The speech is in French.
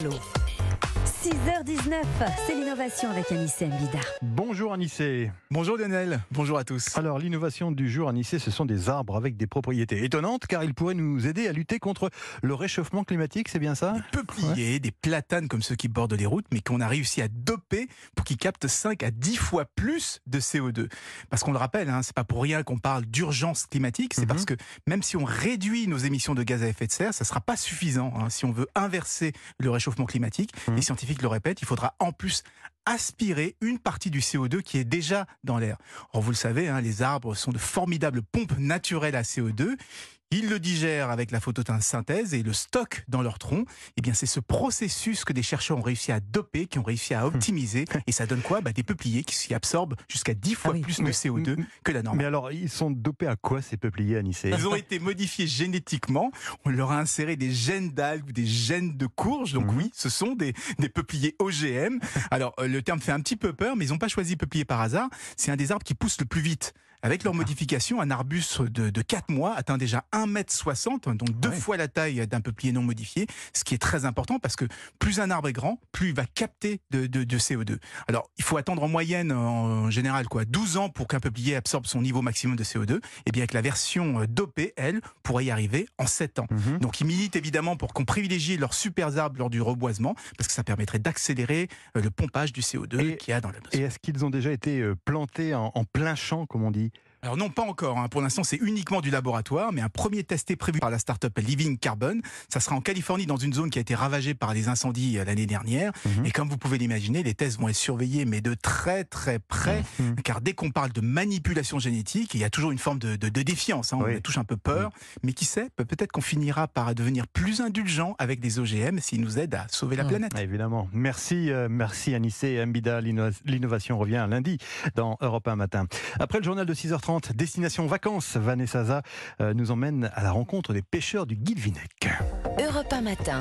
Hello. 6h19, c'est l'innovation avec Anissé Mbida. Bonjour Anissé. Bonjour Lionel, bonjour à tous. Alors l'innovation du jour Anissé, ce sont des arbres avec des propriétés étonnantes car ils pourraient nous aider à lutter contre le réchauffement climatique, c'est bien ça? Des peupliers, des platanes comme ceux qui bordent les routes, mais qu'on a réussi à doper pour qu'ils captent 5 à 10 fois plus de CO2. Parce qu'on le rappelle, hein, c'est pas pour rien qu'on parle d'urgence climatique, c'est Mhm. parce que même si on réduit nos émissions de gaz à effet de serre, ça sera pas suffisant. hein. Si on veut inverser le réchauffement climatique, Mhm. les scientifiques le répètent, il faudra en plus aspirer une partie du CO2 qui est déjà dans l'air. Or, vous le savez, hein, les arbres sont de formidables pompes naturelles à CO2. Ils le digèrent avec la photosynthèse et le stockent dans leur tronc. Eh bien, c'est ce processus que des chercheurs ont réussi à doper, qui ont réussi à optimiser. Et ça donne quoi? Bah, Des peupliers qui s'y absorbent jusqu'à 10 fois Ah oui. plus de Mais- CO2 que la norme. Mais alors, ils sont dopés à quoi ces peupliers Anissé? Ils ont été modifiés génétiquement. On leur a inséré des gènes d'algues ou des gènes de courges. Donc Mhm. oui, ce sont des, des peupliers OGM. Alors euh, le terme fait un petit peu peur, mais ils n'ont pas choisi peuplier par hasard. C'est un des arbres qui pousse le plus vite. Avec leur modification, un arbuste de, de 4 mois atteint déjà 1m60, donc deux Ouais. fois la taille d'un peuplier non modifié, ce qui est très important parce que plus un arbre est grand, plus il va capter de, de- de CO2. Alors, il faut attendre en moyenne, en général, quoi, 12 ans pour qu'un peuplier absorbe son niveau maximum de CO2. Et bien, avec la version euh, dopée, elle, pourrait y arriver en 7 ans. Mhm. Donc, ils militent évidemment pour qu'on privilégie leurs super arbres lors du reboisement, parce que ça permettrait d'accélérer euh, le pompage du CO2 Et- qu'il y a dans Et l'atmosphère. est-ce qu'ils ont déjà été euh, plantés en, en plein champ, comme on dit? Alors non, pas encore. hein. Pour l'instant, c'est uniquement du laboratoire, mais un premier test est prévu par la start-up Living Carbon. Ça sera en Californie, dans une zone qui a été ravagée par les incendies euh, l'année dernière. Mhm. Et comme vous pouvez l'imaginer, les tests vont être surveillés, mais de très très près. Mhm. Car dès qu'on parle de manipulation génétique, il y a toujours une forme de, de- de défiance. hein. On Oui. touche un peu peur. Mais qui sait, peut- peut-être qu'on finira par devenir plus indulgent avec des OGM s'ils nous aident à sauver la Mhm. planète. Ah, Évidemment. Merci, euh, merci Anissé Mbida. L'inno- L'innovation revient lundi dans Europe 1 matin. Après le journal de 6h30, Destination Vacances, Vanessa euh, nous emmène à la rencontre des pêcheurs du Guilvinec. Europe 1 matin.